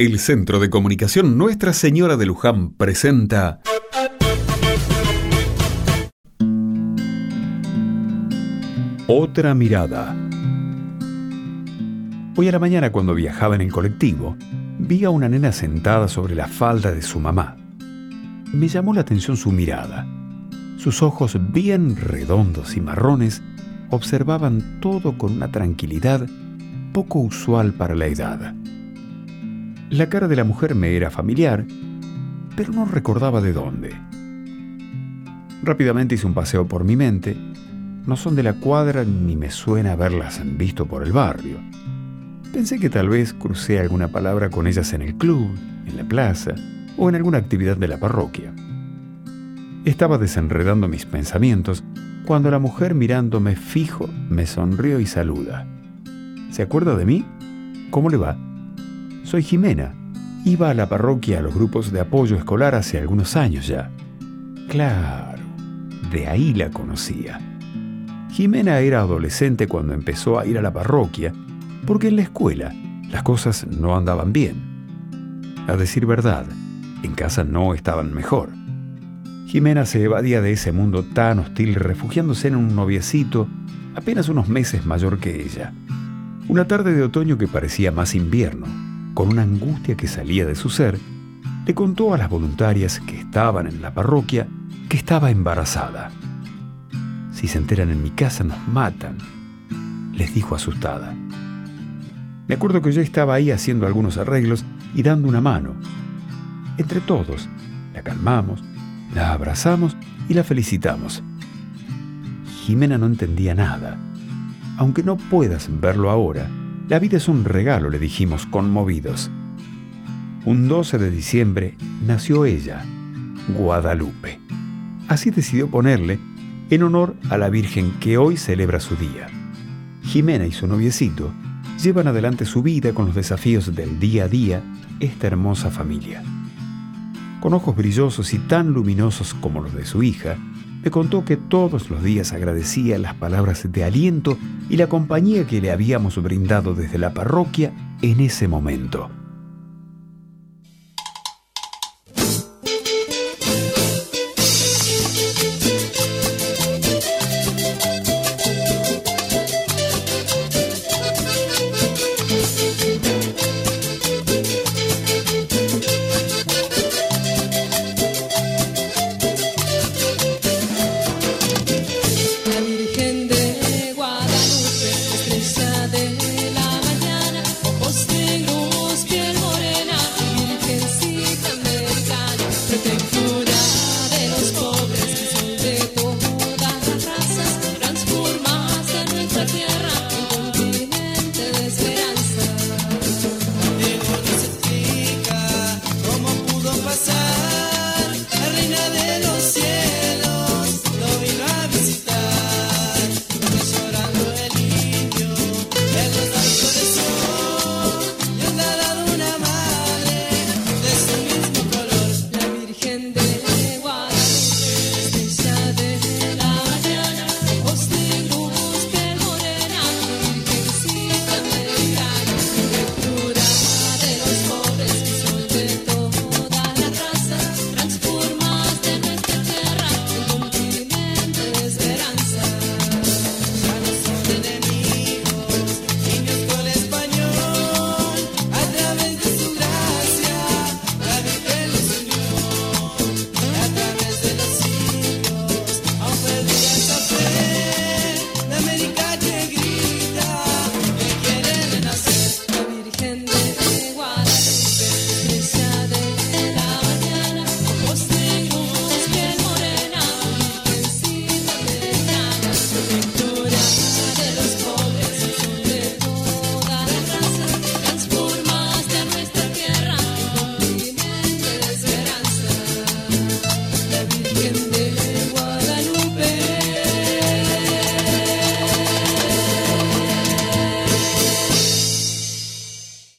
El Centro de Comunicación Nuestra Señora de Luján presenta Otra mirada. Hoy a la mañana cuando viajaba en el colectivo, vi a una nena sentada sobre la falda de su mamá. Me llamó la atención su mirada. Sus ojos bien redondos y marrones observaban todo con una tranquilidad poco usual para la edad. La cara de la mujer me era familiar, pero no recordaba de dónde. Rápidamente hice un paseo por mi mente. No son de la cuadra ni me suena haberlas visto por el barrio. Pensé que tal vez crucé alguna palabra con ellas en el club, en la plaza o en alguna actividad de la parroquia. Estaba desenredando mis pensamientos cuando la mujer mirándome fijo me sonrió y saluda. ¿Se acuerda de mí? ¿Cómo le va? Soy Jimena. Iba a la parroquia a los grupos de apoyo escolar hace algunos años ya. Claro, de ahí la conocía. Jimena era adolescente cuando empezó a ir a la parroquia, porque en la escuela las cosas no andaban bien. A decir verdad, en casa no estaban mejor. Jimena se evadía de ese mundo tan hostil refugiándose en un noviecito apenas unos meses mayor que ella. Una tarde de otoño que parecía más invierno, con una angustia que salía de su ser, le contó a las voluntarias que estaban en la parroquia que estaba embarazada. Si se enteran en mi casa nos matan, les dijo asustada. Me acuerdo que yo estaba ahí haciendo algunos arreglos y dando una mano. Entre todos, la calmamos, la abrazamos y la felicitamos. Jimena no entendía nada aunque no puedas verlo ahora, la vida es un regalo, le dijimos conmovidos. Un 12 de diciembre nació ella, Guadalupe. Así decidió ponerle en honor a la Virgen que hoy celebra su día. Jimena y su noviecito llevan adelante su vida con los desafíos del día a día esta hermosa familia. Con ojos brillosos y tan luminosos como los de su hija, me contó que todos los días agradecía las palabras de aliento y la compañía que le habíamos brindado desde la parroquia en ese momento.